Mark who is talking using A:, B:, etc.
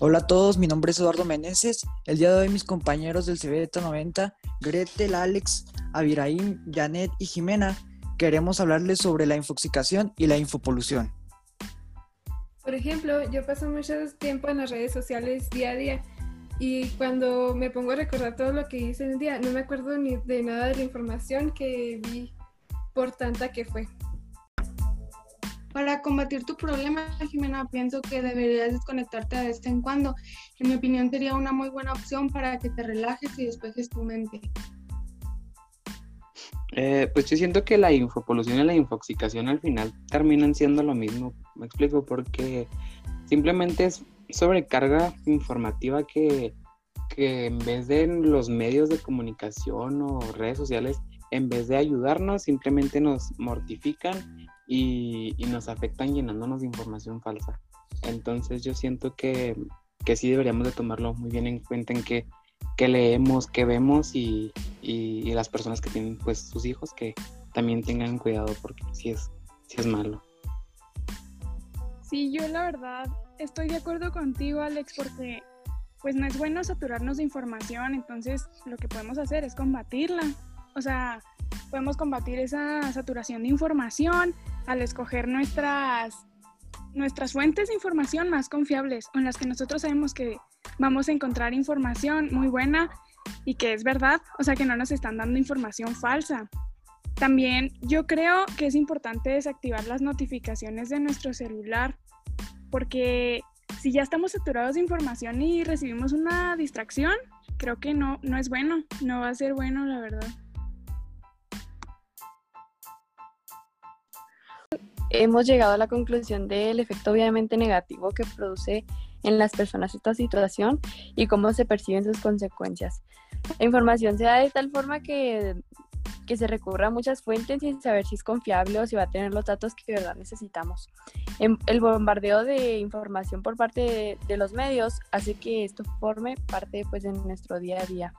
A: Hola a todos, mi nombre es Eduardo Meneses. El día de hoy mis compañeros del CBT 90, Gretel, Alex, Abiraim, Janet y Jimena, queremos hablarles sobre la infoxicación y la infopolución.
B: Por ejemplo, yo paso mucho tiempo en las redes sociales día a día y cuando me pongo a recordar todo lo que hice en el día, no me acuerdo ni de nada de la información que vi por tanta que fue.
C: Para combatir tu problema, Jimena, pienso que deberías desconectarte de vez en cuando. En mi opinión, sería una muy buena opción para que te relajes y despejes tu mente.
D: Eh, pues yo siento que la infopolución y la infoxicación al final terminan siendo lo mismo. Me explico, porque simplemente es sobrecarga informativa que, que en vez de los medios de comunicación o redes sociales, en vez de ayudarnos, simplemente nos mortifican y, nos afectan llenándonos de información falsa. Entonces yo siento que, que sí deberíamos de tomarlo muy bien en cuenta en qué, leemos, qué vemos y, y, las personas que tienen pues sus hijos que también tengan cuidado porque sí es, sí es malo.
E: Sí, yo la verdad estoy de acuerdo contigo Alex porque pues no es bueno saturarnos de información, entonces lo que podemos hacer es combatirla. O sea, podemos combatir esa saturación de información al escoger nuestras, nuestras fuentes de información más confiables o en las que nosotros sabemos que vamos a encontrar información muy buena y que es verdad, o sea que no nos están dando información falsa. También yo creo que es importante desactivar las notificaciones de nuestro celular porque si ya estamos saturados de información y recibimos una distracción, creo que no, no es bueno, no va a ser bueno la verdad.
F: Hemos llegado a la conclusión del efecto obviamente negativo que produce en las personas esta situación y cómo se perciben sus consecuencias. La información se da de tal forma que, que se recurra a muchas fuentes sin saber si es confiable o si va a tener los datos que de verdad necesitamos. Em, el bombardeo de información por parte de, de los medios hace que esto forme parte pues, de nuestro día a día.